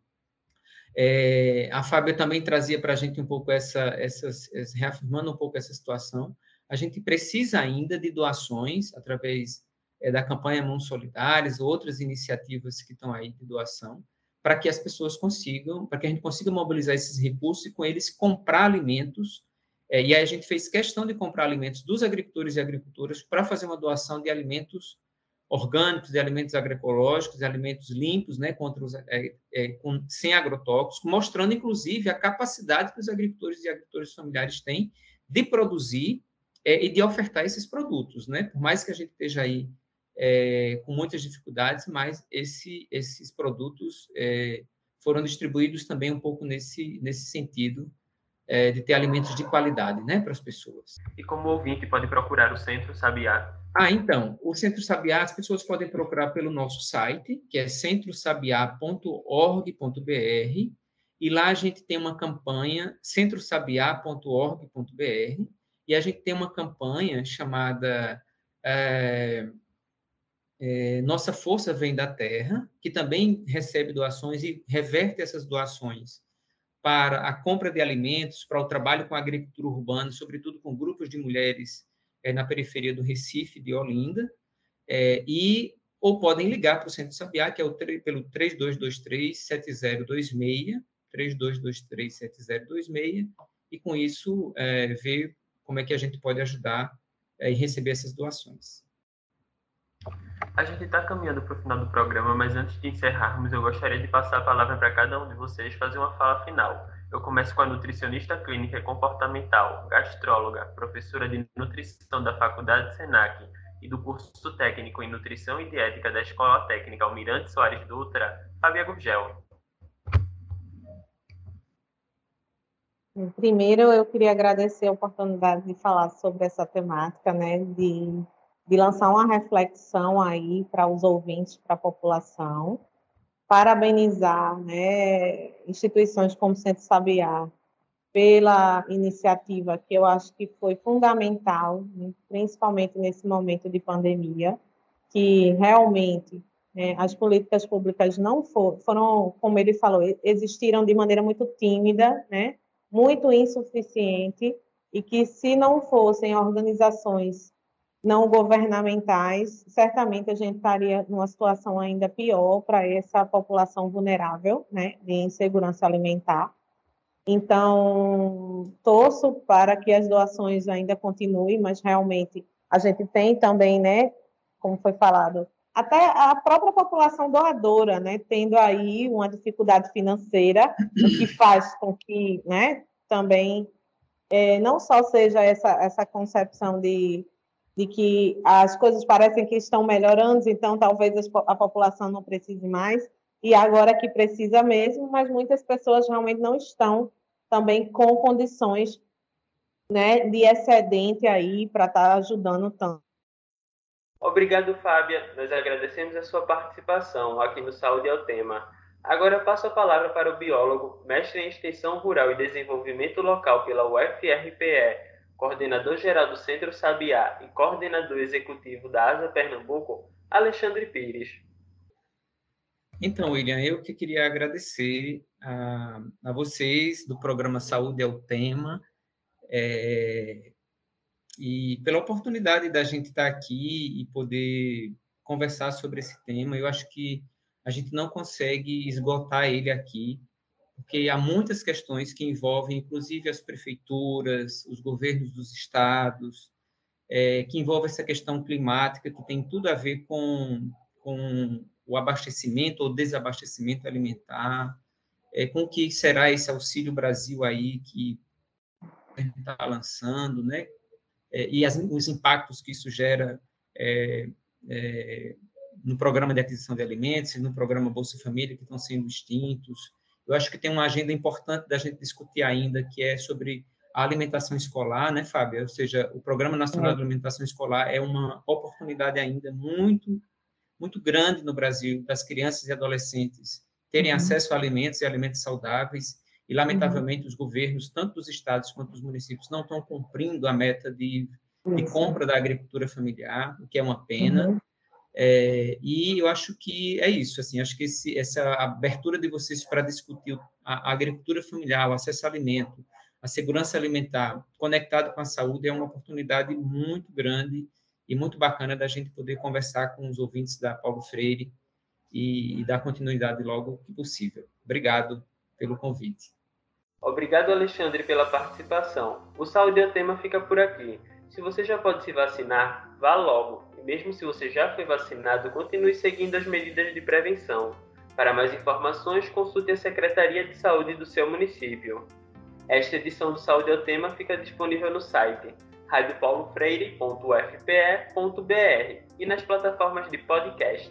Speaker 4: é, a Fábia também trazia para a gente um pouco essa, essas, reafirmando um pouco essa situação. A gente precisa ainda de doações através é, da campanha Mãos Solidárias, outras iniciativas que estão aí de doação, para que as pessoas consigam, para que a gente consiga mobilizar esses recursos e com eles comprar alimentos. É, e aí a gente fez questão de comprar alimentos dos agricultores e agricultoras para fazer uma doação de alimentos orgânicos, de alimentos agroecológicos, de alimentos limpos, né, contra os, é, é, com, sem agrotóxicos, mostrando, inclusive, a capacidade que os agricultores e agricultores familiares têm de produzir é, e de ofertar esses produtos, né? Por mais que a gente esteja aí é, com muitas dificuldades, mas esse, esses produtos é, foram distribuídos também um pouco nesse, nesse sentido é, de ter alimentos de qualidade, né, para as pessoas.
Speaker 2: E como ouvinte pode procurar o Centro Sabiá?
Speaker 4: Ah, então, o Centro Sabiá, as pessoas podem procurar pelo nosso site, que é centrosabiá.org.br, e lá a gente tem uma campanha, centrosabiá.org.br, e a gente tem uma campanha chamada é, é, Nossa Força Vem da Terra, que também recebe doações e reverte essas doações para a compra de alimentos, para o trabalho com a agricultura urbana, sobretudo com grupos de mulheres é, na periferia do Recife, de Olinda, é, e ou podem ligar para o Centro Sabiá, que é o, pelo 3223-7026, 3223-7026, e com isso é, ver como é que a gente pode ajudar e receber essas doações.
Speaker 2: A gente está caminhando para o final do programa, mas antes de encerrarmos, eu gostaria de passar a palavra para cada um de vocês fazer uma fala final. Eu começo com a nutricionista clínica comportamental, gastróloga, professora de nutrição da Faculdade Senac e do curso técnico em nutrição e dietética da Escola Técnica Almirante Soares Dutra, Fábia Gurgel.
Speaker 3: Primeiro, eu queria agradecer a oportunidade de falar sobre essa temática, né, de de lançar uma reflexão aí para os ouvintes, para a população, parabenizar né, instituições como o Centro Sabiá pela iniciativa que eu acho que foi fundamental, né, principalmente nesse momento de pandemia, que realmente né, as políticas públicas não for, foram, como ele falou, existiram de maneira muito tímida, né, muito insuficiente, e que se não fossem organizações não governamentais, certamente a gente estaria numa situação ainda pior para essa população vulnerável, né, de insegurança alimentar. Então, torço para que as doações ainda continuem, mas realmente a gente tem também, né, como foi falado, até a própria população doadora, né, tendo aí uma dificuldade financeira, o que faz com que, né, também é, não só seja essa, essa concepção de de que as coisas parecem que estão melhorando, então talvez a população não precise mais, e agora que precisa mesmo, mas muitas pessoas realmente não estão também com condições né, de excedente aí para estar tá ajudando tanto.
Speaker 2: Obrigado, Fábia. Nós agradecemos a sua participação aqui no Saúde é o Tema. Agora passo a palavra para o biólogo, mestre em Extensão Rural e Desenvolvimento Local pela UFRPE, coordenador-geral do Centro Sabiá e coordenador executivo da ASA Pernambuco, Alexandre Pires.
Speaker 4: Então, William, eu que queria agradecer a, a vocês do programa Saúde é o Tema é, e pela oportunidade da gente estar aqui e poder conversar sobre esse tema. Eu acho que a gente não consegue esgotar ele aqui porque há muitas questões que envolvem, inclusive, as prefeituras, os governos dos estados, é, que envolve essa questão climática, que tem tudo a ver com, com o abastecimento ou desabastecimento alimentar, é, com o que será esse Auxílio Brasil aí que está lançando, né? É, e as, os impactos que isso gera é, é, no programa de aquisição de alimentos, no programa Bolsa Família, que estão sendo extintos, eu acho que tem uma agenda importante da gente discutir ainda, que é sobre a alimentação escolar, né, Fábio? Ou seja, o Programa Nacional é. de Alimentação Escolar é uma oportunidade ainda muito, muito grande no Brasil das crianças e adolescentes terem uhum. acesso a alimentos e alimentos saudáveis. e, lamentavelmente, uhum. os governos, tanto os estados quanto os municípios, não estão cumprindo a meta de, de compra da agricultura familiar, o que é uma pena. Uhum. É, e eu acho que é isso, assim, acho que esse, essa abertura de vocês para discutir a, a, agricultura familiar, o acesso a alimento, a segurança alimentar, conectado com a saúde, é uma oportunidade muito grande e muito bacana da gente poder conversar com os ouvintes da Paulo Freire e, e dar continuidade logo que possível. Obrigado pelo convite.
Speaker 2: Obrigado, Alexandre, pela participação. O Saúde é Tema fica por aqui. Se você já pode se vacinar, vá logo mesmo se você já foi vacinado, continue seguindo as medidas de prevenção. Para mais informações, consulte a Secretaria de Saúde do seu município. Esta edição do Saúde ao Tema fica disponível no site radiopaulofreire.ufpe.br e nas plataformas de podcast.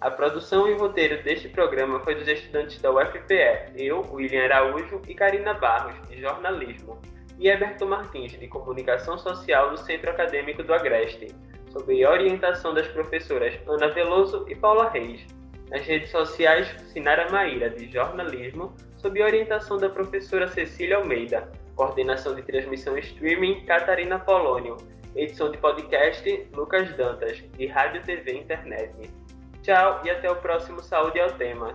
Speaker 2: A produção e roteiro deste programa foi dos estudantes da UFPE, eu, William Araújo e Karina Barros, de jornalismo, e Eberto Martins, de comunicação social no Centro Acadêmico do Agreste sob orientação das professoras Ana Veloso e Paula Reis. Nas redes sociais, Sinara Maíra, de jornalismo, sob orientação da professora Cecília Almeida. Coordenação de transmissão streaming, Catarina Polônio. Edição de podcast, Lucas Dantas, de Rádio TV Internet. Tchau e até o próximo Saúde ao Tema.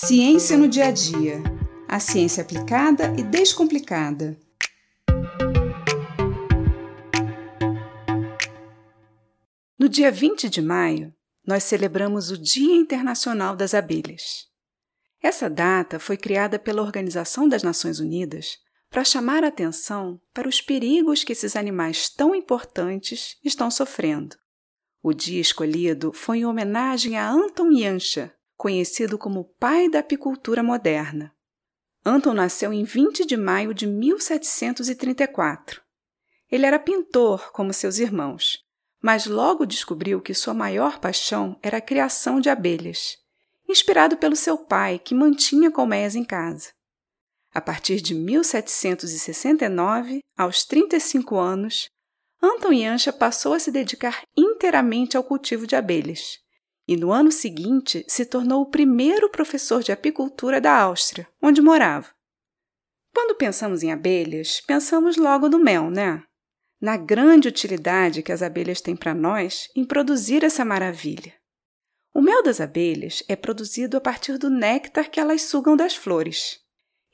Speaker 5: Ciência no dia a dia. A ciência aplicada e descomplicada. No dia 20 de maio, nós celebramos o Dia Internacional das Abelhas. Essa data foi criada pela Organização das Nações Unidas para chamar a atenção para os perigos que esses animais tão importantes estão sofrendo. O dia escolhido foi em homenagem a Anton Yancha, conhecido como pai da apicultura moderna. Anton nasceu em 20 de maio de 1734. Ele era pintor, como seus irmãos, mas logo descobriu que sua maior paixão era a criação de abelhas, inspirado pelo seu pai, que mantinha colmeias em casa. A partir de 1769, aos 35 anos, Anton Yancha passou a se dedicar inteiramente ao cultivo de abelhas e no ano seguinte se tornou o primeiro professor de apicultura da Áustria, onde morava. Quando pensamos em abelhas, pensamos logo no mel, né? Na grande utilidade que as abelhas têm para nós em produzir essa maravilha. O mel das abelhas é produzido a partir do néctar que elas sugam das flores.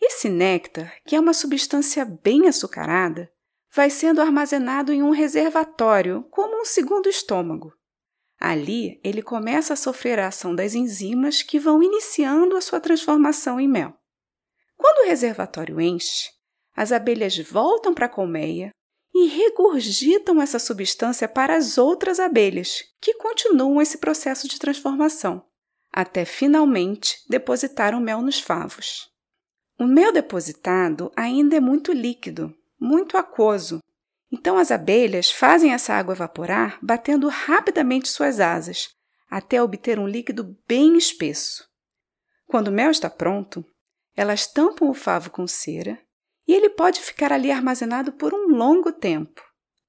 Speaker 5: Esse néctar, que é uma substância bem açucarada, vai sendo armazenado em um reservatório, como um segundo estômago. Ali, ele começa a sofrer a ação das enzimas que vão iniciando a sua transformação em mel. Quando o reservatório enche, as abelhas voltam para a colmeia e regurgitam essa substância para as outras abelhas, que continuam esse processo de transformação, até finalmente depositar o mel nos favos. O mel depositado ainda é muito líquido, muito aquoso, então as abelhas fazem essa água evaporar batendo rapidamente suas asas, até obter um líquido bem espesso. Quando o mel está pronto, elas tampam o favo com cera e ele pode ficar ali armazenado por um longo tempo,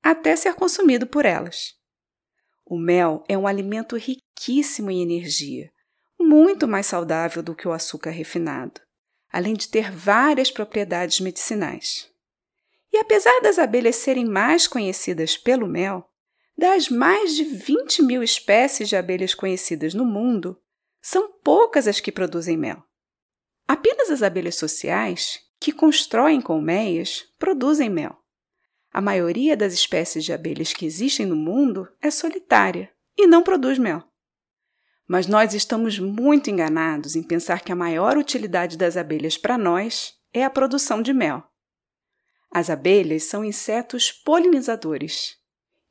Speaker 5: até ser consumido por elas. O mel é um alimento riquíssimo em energia, muito mais saudável do que o açúcar refinado, além de ter várias propriedades medicinais. E apesar das abelhas serem mais conhecidas pelo mel, das mais de 20 mil espécies de abelhas conhecidas no mundo, são poucas as que produzem mel. Apenas as abelhas sociais, que constroem colmeias, produzem mel. A maioria das espécies de abelhas que existem no mundo é solitária e não produz mel. Mas nós estamos muito enganados em pensar que a maior utilidade das abelhas para nós é a produção de mel. As abelhas são insetos polinizadores.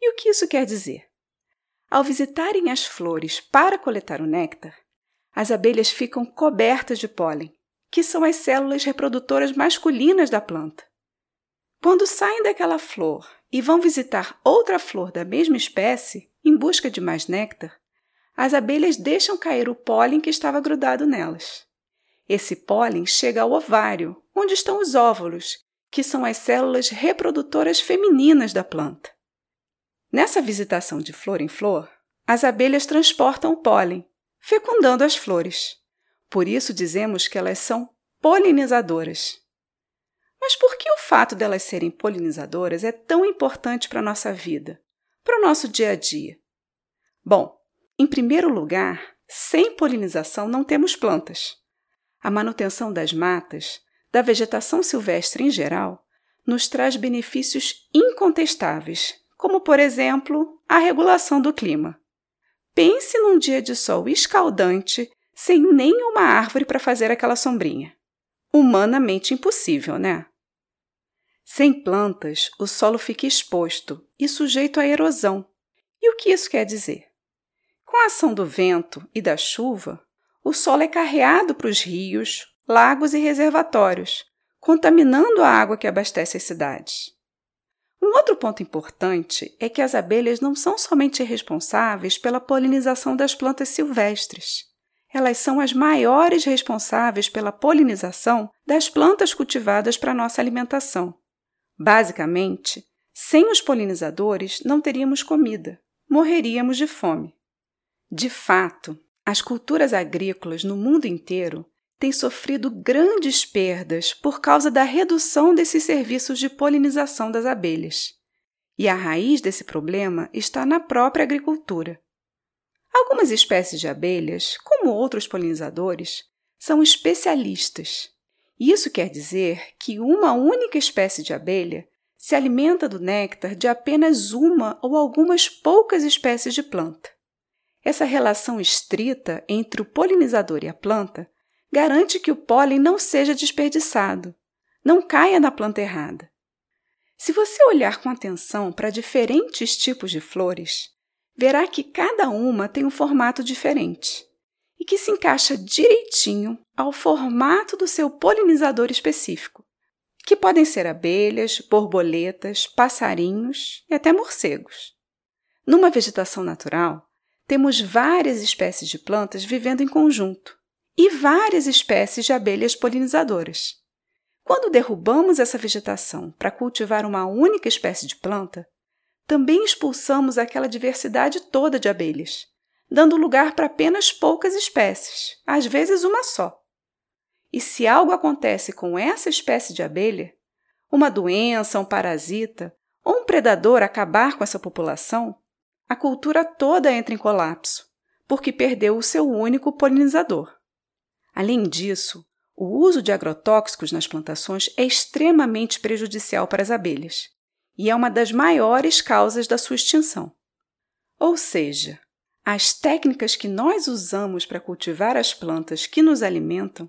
Speaker 5: E o que isso quer dizer? Ao visitarem as flores para coletar o néctar, as abelhas ficam cobertas de pólen, que são as células reprodutoras masculinas da planta. Quando saem daquela flor e vão visitar outra flor da mesma espécie em busca de mais néctar, as abelhas deixam cair o pólen que estava grudado nelas. Esse pólen chega ao ovário, onde estão os óvulos, que são as células reprodutoras femininas da planta. Nessa visitação de flor em flor, as abelhas transportam o pólen, fecundando as flores. Por isso dizemos que elas são polinizadoras. Mas por que o fato delas serem polinizadoras é tão importante para a nossa vida, para o nosso dia a dia? Bom, em primeiro lugar, sem polinização não temos plantas. A manutenção das matas da vegetação silvestre em geral, nos traz benefícios incontestáveis, como, por exemplo, a regulação do clima. Pense num dia de sol escaldante sem nenhuma árvore para fazer aquela sombrinha. Humanamente impossível, né? Sem plantas, o solo fica exposto e sujeito à erosão. E o que isso quer dizer? Com a ação do vento e da chuva, o solo é carreado para os rios, lagos e reservatórios, contaminando a água que abastece as cidades. Um outro ponto importante é que as abelhas não são somente responsáveis pela polinização das plantas silvestres. Elas são as maiores responsáveis pela polinização das plantas cultivadas para nossa alimentação. Basicamente, sem os polinizadores não teríamos comida, morreríamos de fome. De fato, as culturas agrícolas no mundo inteiro tem sofrido grandes perdas por causa da redução desses serviços de polinização das abelhas. E a raiz desse problema está na própria agricultura. Algumas espécies de abelhas, como outros polinizadores, são especialistas. Isso quer dizer que uma única espécie de abelha se alimenta do néctar de apenas uma ou algumas poucas espécies de planta. Essa relação estrita entre o polinizador e a planta garante que o pólen não seja desperdiçado, não caia na planta errada. Se você olhar com atenção para diferentes tipos de flores, verá que cada uma tem um formato diferente e que se encaixa direitinho ao formato do seu polinizador específico, que podem ser abelhas, borboletas, passarinhos e até morcegos. Numa vegetação natural, temos várias espécies de plantas vivendo em conjunto, e várias espécies de abelhas polinizadoras. Quando derrubamos essa vegetação para cultivar uma única espécie de planta, também expulsamos aquela diversidade toda de abelhas, dando lugar para apenas poucas espécies, às vezes uma só. E se algo acontece com essa espécie de abelha, uma doença, um parasita ou um predador acabar com essa população, a cultura toda entra em colapso, porque perdeu o seu único polinizador. Além disso, o uso de agrotóxicos nas plantações é extremamente prejudicial para as abelhas e é uma das maiores causas da sua extinção. Ou seja, as técnicas que nós usamos para cultivar as plantas que nos alimentam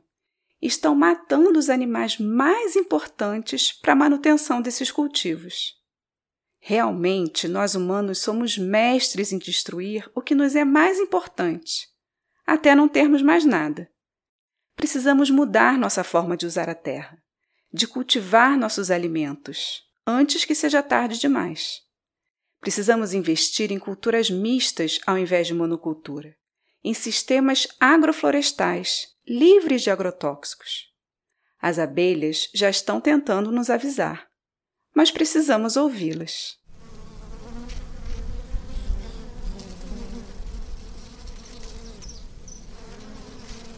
Speaker 5: estão matando os animais mais importantes para a manutenção desses cultivos. Realmente, nós humanos somos mestres em destruir o que nos é mais importante, até não termos mais nada precisamos mudar nossa forma de usar a terra, de cultivar nossos alimentos, antes que seja tarde demais. Precisamos investir em culturas mistas ao invés de monocultura, em sistemas agroflorestais livres de agrotóxicos. As abelhas já estão tentando nos avisar, mas precisamos ouvi-las.